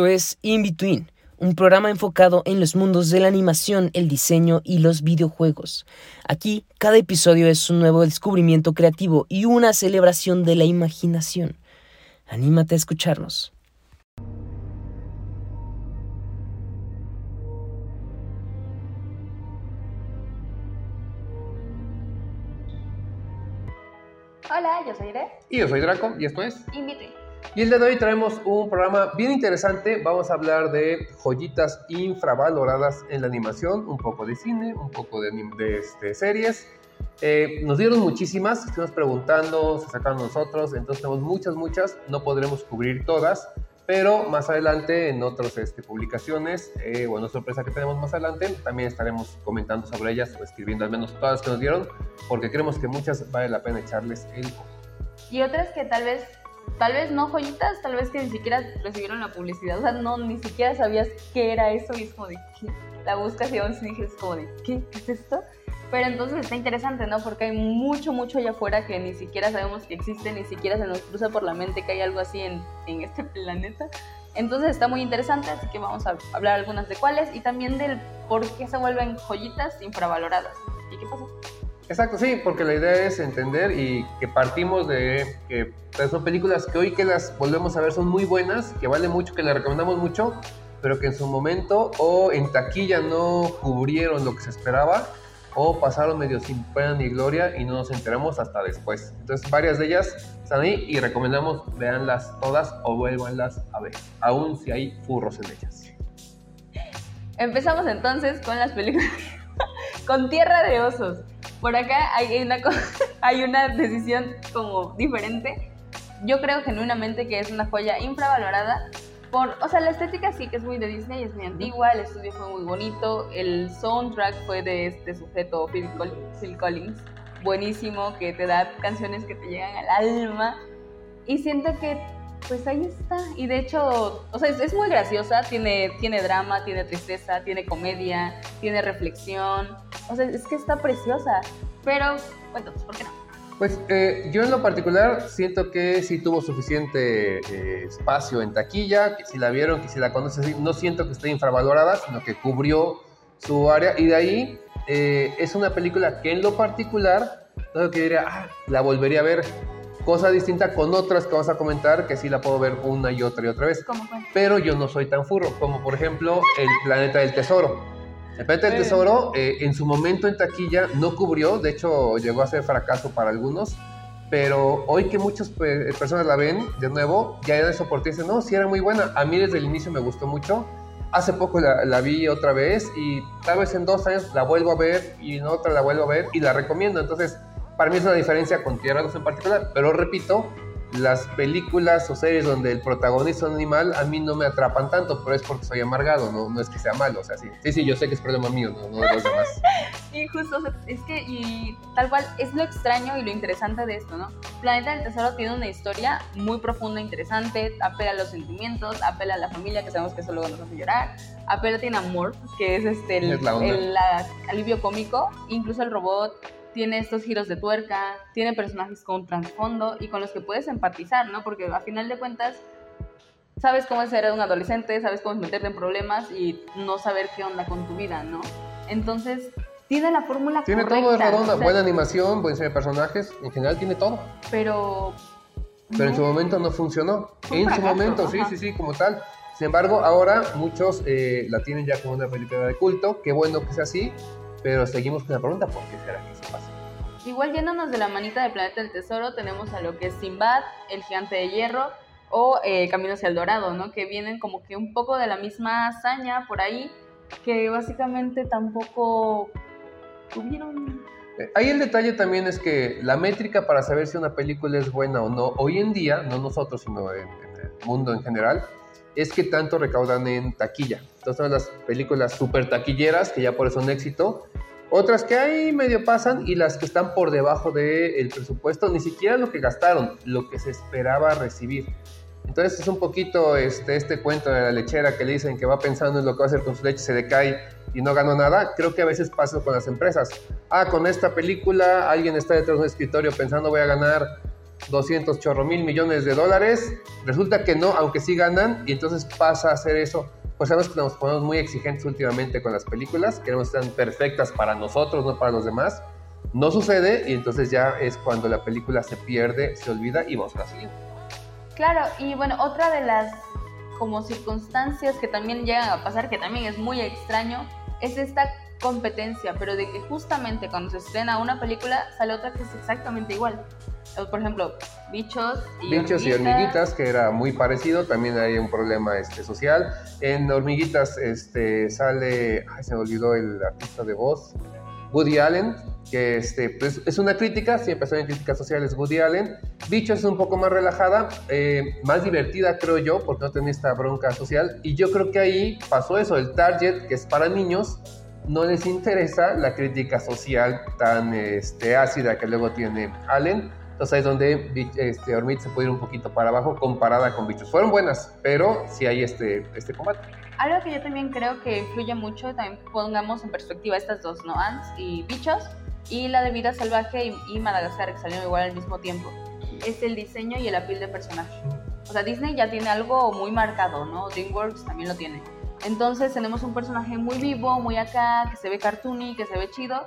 Esto es In Between, un programa enfocado en los mundos de la animación, el diseño y los videojuegos. Aquí, cada episodio es un nuevo descubrimiento creativo y una celebración de la imaginación. Anímate a escucharnos. Hola, yo soy Ire. Y yo soy Draco, y esto es In Between. Y el día de hoy traemos un programa bien interesante. Vamos a hablar de joyitas infravaloradas en la animación, un poco de cine, un poco de, de, este, series. Eh, nos dieron muchísimas, estuvimos preguntando, se sacaron nosotros, entonces tenemos muchas, muchas. No podremos cubrir todas, pero más adelante en otras este, publicaciones eh, o en otra sorpresa que tenemos más adelante, también estaremos comentando sobre ellas o escribiendo al menos todas las que nos dieron, porque creemos que muchas vale la pena echarles el ojo. Y otras que tal vez, tal vez no joyitas, tal vez que ni siquiera recibieron la publicidad. O sea, no, ni siquiera sabías qué era eso y es como de qué. La buscas y aún así dices como de qué, ¿qué es esto? Pero entonces está interesante, ¿no? Porque hay mucho, mucho allá afuera que ni siquiera sabemos que existe, ni siquiera se nos cruza por la mente que hay algo así en, en este planeta. Entonces está muy interesante, así que vamos a hablar algunas de cuáles y también del por qué se vuelven joyitas infravaloradas. ¿Y qué pasa? Exacto, sí, porque la idea es entender y que partimos de que pues, son películas que hoy que las volvemos a ver son muy buenas, que vale mucho, que las recomendamos mucho, pero que en su momento o en taquilla no cubrieron lo que se esperaba o pasaron medio sin pena ni gloria y no nos enteramos hasta después. Entonces varias de ellas están ahí y recomendamos veanlas todas o vuélvanlas a ver, aun si hay furros en ellas. Empezamos entonces con las películas. con Tierra de Osos. Por acá hay una, hay una decisión como diferente. Yo creo genuinamente que es una joya infravalorada. Por, o sea, la estética sí que es muy de Disney, es muy antigua, el estudio fue muy bonito, el soundtrack fue de este sujeto, Phil, Col- Phil Collins, buenísimo, que te da canciones que te llegan al alma. Y siento que pues ahí está. Y de hecho, o sea, es, es muy graciosa, tiene, tiene drama, tiene tristeza, tiene comedia, tiene reflexión. O sea, es que está preciosa. Pero, cuéntanos, ¿por qué no? Pues eh, yo en lo particular siento que sí tuvo suficiente eh, espacio en taquilla, que si la vieron, que si la conocen, no siento que esté infravalorada, sino que cubrió su área y de ahí eh, es una película que en lo particular, no que diría, ah, la volvería a ver, cosa distinta con otras que vamos a comentar, que sí la puedo ver una y otra y otra vez, ¿Cómo fue? pero yo no soy tan furro, como por ejemplo El Planeta del Tesoro. El Planeta del Eh. Tesoro eh, en su momento en taquilla no cubrió, de hecho llegó a ser fracaso para algunos, pero hoy que muchas pe- personas la ven de nuevo, ya era esa oportunidad, dicen, no, sí era muy buena, a mí desde el inicio me gustó mucho, hace poco la, la vi otra vez y tal vez en dos años la vuelvo a ver y en otra la vuelvo a ver y la recomiendo, entonces para mí es una diferencia con Tierra 2 en particular, pero repito, las películas o series donde el protagonista es un animal a mí no me atrapan tanto, pero es porque soy amargado, no, no es que sea malo, o sea, sí, sí, sí, yo sé que es problema mío, no, no de los demás. Y justo, o sea, es que, y tal cual, es lo extraño y lo interesante de esto, ¿no? Planeta del Tesoro tiene una historia muy profunda, interesante, apela a los sentimientos, apela a la familia, que sabemos que eso luego nos hace llorar, apela tiene amor, que es este, el, Es la onda. el, alivio cómico, incluso el robot tiene estos giros de tuerca, tiene personajes con trasfondo y con los que puedes empatizar, ¿no? Porque a final de cuentas, sabes cómo es ser un adolescente, sabes cómo es meterte en problemas y no saber qué onda con tu vida, ¿no? Entonces, tiene la fórmula Tiene correcta. todo, es redonda, o sea, buena animación, buen de personajes, en general tiene todo. Pero. Pero en su momento no funcionó. Un En su momento, sí, sí, sí, como tal. Sin embargo, ahora muchos eh, la tienen ya como una película de culto. Qué bueno que sea así, pero seguimos con la pregunta, ¿por qué será que eso pasa? Igual yéndonos de la manita de Planeta del Tesoro, tenemos a lo que es Sinbad, El Gigante de Hierro o eh, Camino hacia el Dorado, ¿no? Que vienen como que un poco de la misma hazaña por ahí, que básicamente tampoco tuvieron. Eh, Ahí el detalle también es que la métrica para saber si una película es buena o no, hoy en día, no nosotros, sino en, en el mundo en general, es que tanto recaudan en taquilla. Entonces son las películas super taquilleras, que ya por eso son éxito, otras que ahí medio pasan y las que están por debajo del presupuesto, ni siquiera lo que gastaron, lo que se esperaba recibir. Entonces es un poquito este, este cuento de la lechera que le dicen que va pensando en lo que va a hacer con su leche, se decae y no ganó nada. Creo que a veces pasa con las empresas. Ah, con esta película alguien está detrás de un escritorio pensando voy a ganar 200 chorro mil millones de dólares. Resulta que no, aunque sí ganan, y entonces pasa a hacer eso. Pues sabemos que nos ponemos muy exigentes últimamente con las películas, queremos que sean perfectas para nosotros, no para los demás. No sucede y entonces ya es cuando la película se pierde, se olvida y vamos a la siguiente. Claro, y bueno, otra de las como circunstancias que también llegan a pasar, que también es muy extraño, es esta competencia, pero de que justamente cuando se estrena una película sale otra que es exactamente igual. Por ejemplo, Bichos y Bichos y Hormiguitas, que era muy parecido, también hay un problema este, social. En Hormiguitas este, sale, ay, se me olvidó el artista de voz, Woody Allen, que este, pues, es una crítica, siempre en críticas sociales Woody Allen. Bichos es un poco más relajada, eh, más divertida creo yo, porque no tiene esta bronca social. Y yo creo que ahí pasó eso, el target, que es para niños, no les interesa la crítica social tan este, ácida que luego tiene Allen. Entonces ahí es donde este, Ormit se puede ir un poquito para abajo comparada con Bichos. Fueron buenas, pero sí hay este, este combate. Algo que yo también creo que influye mucho, también pongamos en perspectiva estas dos, ¿no? Ants y Bichos, y la de Vida Salvaje y, y Madagascar, que salieron igual al mismo tiempo, es el diseño y el apil de personaje. O sea, Disney ya tiene algo muy marcado, ¿no? DreamWorks también lo tiene. Entonces tenemos un personaje muy vivo, muy acá, que se ve cartoony, que se ve chido.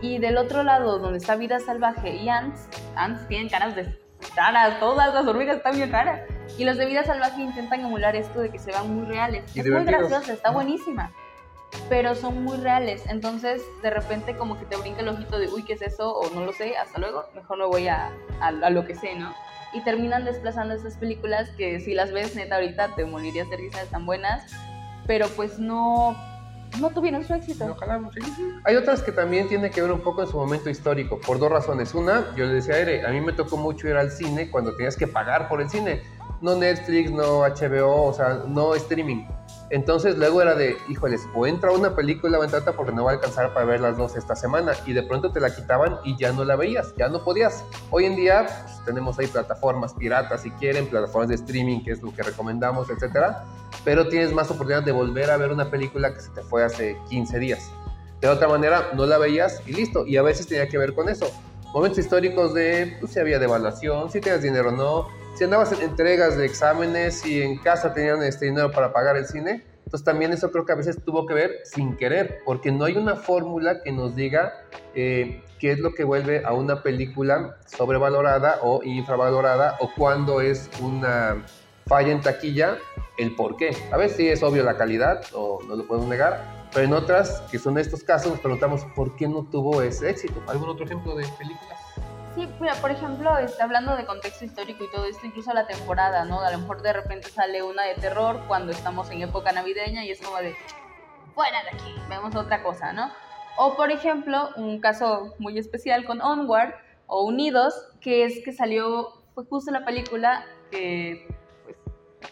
Y del otro lado, donde está Vida Salvaje y Ants, Ants tienen caras de caras, todas las hormigas están bien raras. Y los de Vida Salvaje intentan emular esto de que se vean muy reales. es muy graciosa, está buenísima. Pero son muy reales. Entonces, de repente, como que te brinca el ojito de, uy, ¿qué es eso? O no lo sé, hasta luego. Mejor no voy a, a, a lo que sé, ¿no? Y terminan desplazando esas películas que si las ves, neta, ahorita te morirías de risa, están buenas pero pues no, no tuvieron su éxito. Ojalá. Hay otras que también tienen que ver un poco en su momento histórico, por dos razones. Una, yo le decía a Ere, a mí me tocó mucho ir al cine cuando tenías que pagar por el cine. No Netflix, no HBO, o sea, no streaming. Entonces luego era de, híjoles, o entra una película o entra porque no va a alcanzar para ver las dos esta semana. Y de pronto te la quitaban y ya no la veías, ya no podías. Hoy en día pues, tenemos ahí plataformas piratas si quieren, plataformas de streaming, que es lo que recomendamos, etcétera. Pero tienes más oportunidad de volver a ver una película que se te fue hace 15 días. De otra manera, no la veías y listo. Y a veces tenía que ver con eso. Momentos históricos de pues, si había devaluación, si tenías dinero o no, si andabas en entregas de exámenes y en casa tenían este dinero para pagar el cine, entonces también eso creo que a veces tuvo que ver sin querer, porque no hay una fórmula que nos diga eh, qué es lo que vuelve a una película sobrevalorada o infravalorada o cuando es una falla en taquilla, el por qué. A veces sí es obvio la calidad, o no lo podemos negar, pero en otras, que son estos casos, nos preguntamos por qué no tuvo ese éxito. ¿Algún otro ejemplo de película? Sí, mira, por ejemplo, está hablando de contexto histórico y todo esto, incluso la temporada, ¿no? A lo mejor de repente sale una de terror cuando estamos en época navideña y es como de, fuera de aquí, vemos otra cosa, ¿no? O por ejemplo, un caso muy especial con Onward o Unidos, que es que salió, fue justo la película que pues,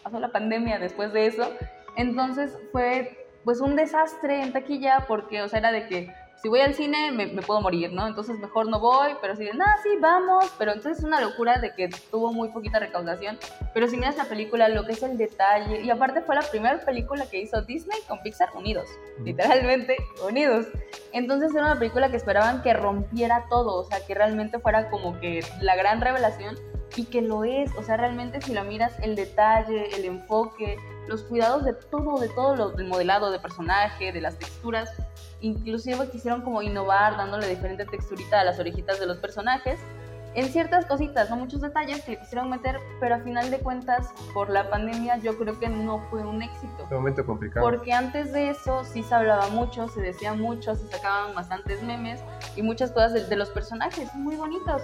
pasó la pandemia después de eso, entonces fue pues un desastre en taquilla porque, o sea, era de que si voy al cine me, me, puedo morir, ¿no? Entonces mejor no voy, pero si de, nada, sí, vamos, pero entonces es una locura de que tuvo muy poquita recaudación, pero si miras la película, lo que es el detalle, y aparte fue la primera película que hizo Disney con Pixar unidos, literalmente unidos. Entonces era una película que esperaban que rompiera todo, o sea, que realmente fuera como que la gran revelación, y que lo es, o sea, realmente si lo miras, el detalle, el enfoque, los cuidados de todo, de todo lo del modelado de personaje, de las texturas, inclusive quisieron como innovar dándole diferente texturita a las orejitas de los personajes en ciertas cositas, no muchos detalles que le quisieron meter, pero a final de cuentas, por la pandemia, yo creo que no fue un éxito. Un momento complicado. Porque antes de eso sí se hablaba mucho, se decía mucho, se sacaban bastantes memes y muchas cosas de, de los personajes, muy bonitos.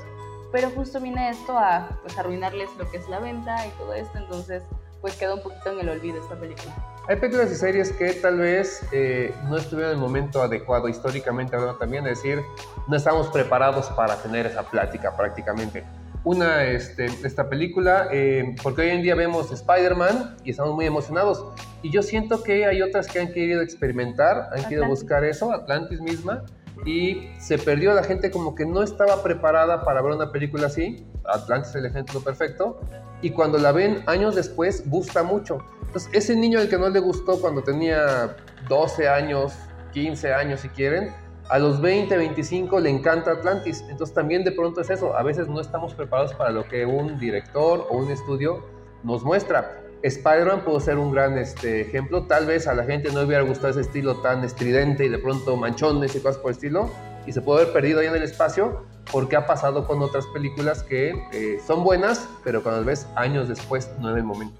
Pero justo viene esto a pues, arruinarles lo que es la venta y todo esto, entonces pues quedó un poquito en el olvido esta película. Hay películas y series que tal vez eh, no estuvieron en el momento adecuado históricamente hablando también, es decir, no estamos preparados para tener esa plática prácticamente. Una, este, esta película, eh, porque hoy en día vemos Spider-Man y estamos muy emocionados. Y yo siento que hay otras que han querido experimentar, han querido buscar eso, Atlantis misma, y se perdió la gente como que no estaba preparada para ver una película así. Atlantis es el ejemplo perfecto. Y cuando la ven años después, gusta mucho. Entonces, ese niño al que no le gustó cuando tenía 12 años, 15 años si quieren, a los 20, 25 le encanta Atlantis. Entonces también de pronto es eso, a veces no estamos preparados para lo que un director o un estudio nos muestra. Spider-Man pudo ser un gran este, ejemplo. Tal vez a la gente no le hubiera gustado ese estilo tan estridente y de pronto manchones y cosas por el estilo. Y se puede haber perdido ahí en el espacio porque ha pasado con otras películas que eh, son buenas, pero cuando ves años después, no en el momento.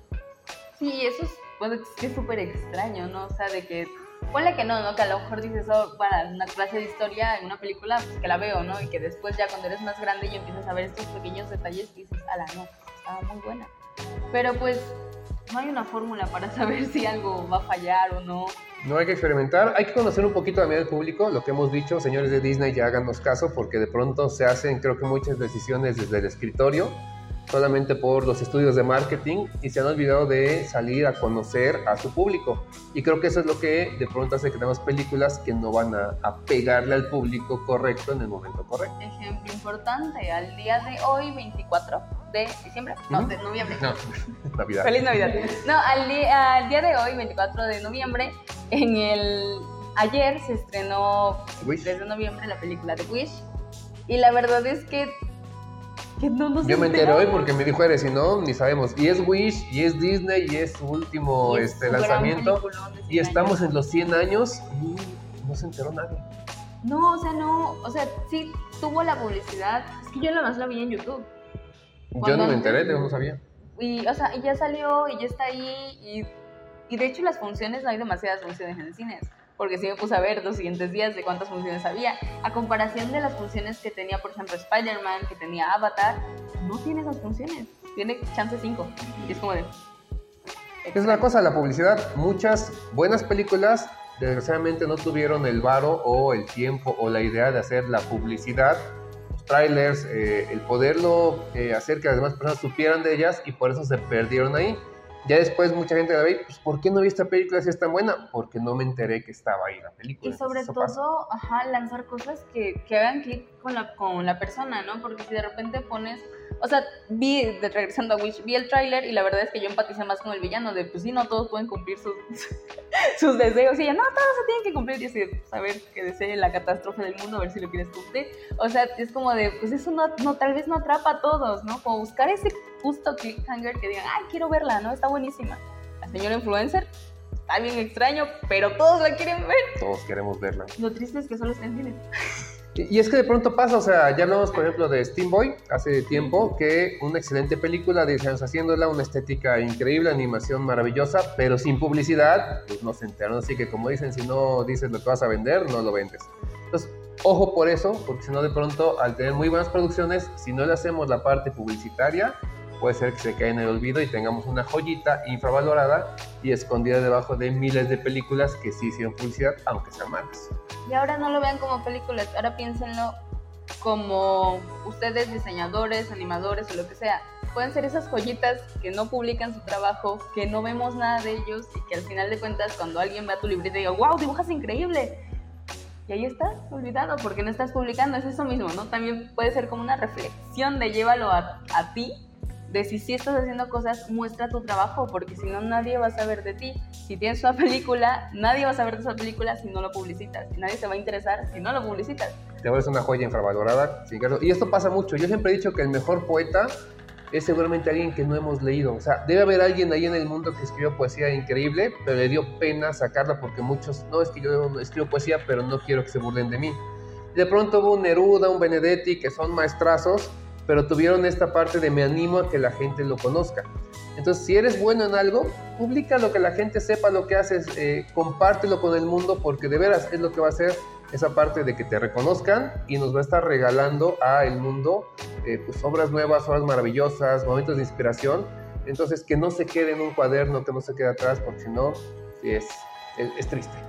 Sí, eso es bueno, es súper extraño, ¿no? O sea, de que, ponle que no, ¿no? Que a lo mejor dices, oh, para una clase de historia en una película, pues que la veo, ¿no? Y que después ya cuando eres más grande y empiezas a ver estos pequeños detalles dices, ala, no, estaba muy buena. Pero pues no hay una fórmula para saber si algo va a fallar o no. No hay que experimentar, hay que conocer un poquito también al público, lo que hemos dicho, señores de Disney, ya háganos caso, porque de pronto se hacen, creo que muchas decisiones desde el escritorio solamente por los estudios de marketing y se han olvidado de salir a conocer a su público. Y creo que eso es lo que de pronto hace que tengamos películas que no van a, pegarle al público correcto en el momento correcto. Ejemplo importante, al día de hoy, 24 de diciembre, no, de noviembre. No, Navidad. Feliz Navidad. No, al día, al día de hoy, 24 de noviembre, en el... Ayer se estrenó, desde noviembre, la película de Wish. Y la verdad es que yo me enteré hoy porque me dijo Eres, y no, ni sabemos. Y es Wish, y es Disney, y es su último este, lanzamiento. Y estamos en los 100 años y no se enteró nadie. No, o sea, no, o sea, sí tuvo la publicidad. Es que yo nada más la vi en YouTube. Yo ni me enteré, yo no sabía. Y, o sea, y ya salió y ya está ahí. Y, y de hecho, las funciones, no hay demasiadas funciones en cines porque sí me puse a ver los siguientes días de cuántas funciones había. A comparación de las funciones que tenía, por ejemplo, Spider-Man, que tenía Avatar, no tiene esas funciones. Tiene chance 5. Y es como de... Es una cosa, la publicidad. Muchas buenas películas desgraciadamente no tuvieron el varo o el tiempo o la idea de hacer la publicidad, trailers, eh, el poderlo eh, hacer que las demás personas supieran de ellas y por eso se perdieron ahí. Ya después mucha gente la ve, pues ¿por qué no vi esta película si es tan buena? Porque no me enteré que estaba ahí la película. Y sobre todo, ajá, lanzar cosas que, que hagan clic con la, con la persona, ¿no? Porque si de repente pones o sea, vi, de, regresando a Wish, vi el tráiler y la verdad es que yo empaticé más con el villano, de pues sí, no todos pueden cumplir sus, sus deseos. Y ella, no, todos se tienen que cumplir. Y así, saber pues, que desee la catástrofe del mundo, a ver si lo quieres cumplir. O sea, es como de, pues eso no, no tal vez no atrapa a todos, ¿no? Como buscar ese justo cliffhanger que digan, ay, quiero verla, ¿no? Está buenísima. La señora influencer, está bien extraño, pero todos la quieren ver. Todos queremos verla. Lo triste es que solo está en cines. Y es que de pronto pasa, o sea, ya hablamos, por ejemplo, de Steam Boy hace tiempo, que una excelente película, 10 años haciéndola, una estética increíble, animación maravillosa, pero sin publicidad, pues no se enteran. Así que, como dicen, si no dices lo que vas a vender, no lo vendes. Entonces, ojo por eso, porque si no, de pronto, al tener muy buenas producciones, si no le hacemos la parte publicitaria, puede ser que se caiga en el olvido y tengamos una joyita infravalorada y escondida debajo de miles de películas que sí hicieron publicidad, aunque sean malas. Y ahora no lo vean como películas, ahora piénsenlo como ustedes diseñadores, animadores o lo que sea. Pueden ser esas joyitas que no publican su trabajo, que no vemos nada de ellos y que al final de cuentas cuando alguien vea tu libreta diga, wow, dibujas increíble. Y ahí estás, olvidado, porque no estás publicando, es eso mismo, ¿no? También puede ser como una reflexión de llévalo a, a ti de si sí estás haciendo cosas, muestra tu trabajo, porque si no, nadie va a saber de ti. Si tienes una película, nadie va a saber de esa película si no lo publicitas. Y nadie se va a interesar si no lo publicitas. Te vuelves una joya infravalorada. Y esto pasa mucho. Yo siempre he dicho que el mejor poeta es seguramente alguien que no hemos leído. O sea, debe haber alguien ahí en el mundo que escribió poesía increíble, pero le dio pena sacarla porque muchos, no es que yo escribo poesía, pero no quiero que se burlen de mí. de pronto hubo un Neruda, un Benedetti, que son maestrazos, pero tuvieron esta parte de me animo a que la gente lo conozca. Entonces, si eres bueno en algo, publica lo que la gente sepa lo que haces, eh, compártelo con el mundo, porque de veras es lo que va a hacer esa parte de que te reconozcan y nos va a estar regalando a el mundo eh, pues, obras nuevas, obras maravillosas, momentos de inspiración. Entonces, que no se quede en un cuaderno, que no se quede atrás, porque si no, es, es triste.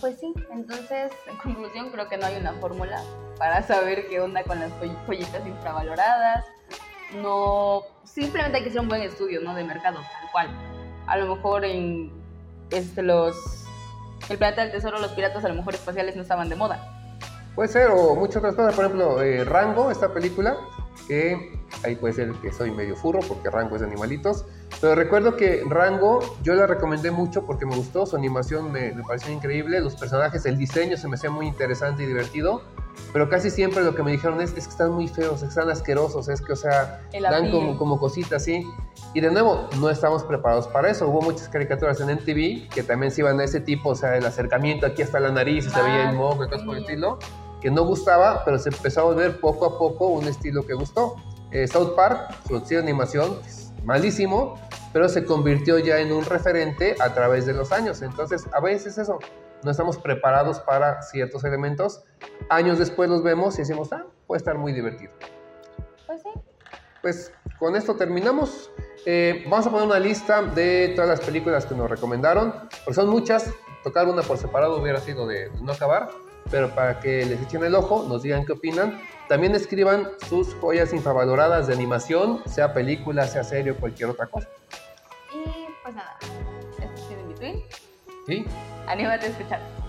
Pues sí, entonces, en conclusión, creo que no hay una fórmula para saber qué onda con las joyitas infravaloradas. No, simplemente hay que hacer un buen estudio, ¿no? De mercado, tal cual. A lo mejor en este, los, el planeta del tesoro, los piratas a lo mejor espaciales no estaban de moda. Puede ser, o muchas otras cosas. Por ejemplo, eh, Rango, esta película, que ahí puede ser que soy medio furro porque Rango es de animalitos. Pero recuerdo que Rango yo la recomendé mucho porque me gustó, su animación me, me pareció increíble, los personajes, el diseño se me hacía muy interesante y divertido. Pero casi siempre lo que me dijeron es, es que están muy feos, es que están asquerosos, es que, o sea, dan como, como cositas así. Y de nuevo, no estamos preparados para eso. Hubo muchas caricaturas en MTV que también se iban a ese tipo, o sea, el acercamiento aquí hasta la nariz se veía el moco y cosas por el estilo, que no gustaba, pero se empezó a volver poco a poco un estilo que gustó. Eh, South Park, su estilo de animación, malísimo, pero se convirtió ya en un referente a través de los años. Entonces, a veces eso, no estamos preparados para ciertos elementos. Años después los vemos y decimos, ah, puede estar muy divertido. Pues sí. Pues con esto terminamos. Eh, vamos a poner una lista de todas las películas que nos recomendaron, porque son muchas. Tocar una por separado hubiera sido de no acabar, pero para que les echen el ojo, nos digan qué opinan. También escriban sus joyas infravaloradas de animación, sea película, sea serie o cualquier otra cosa. Y pues nada, esto sido In Between. ¿Sí? Anímate a escuchar.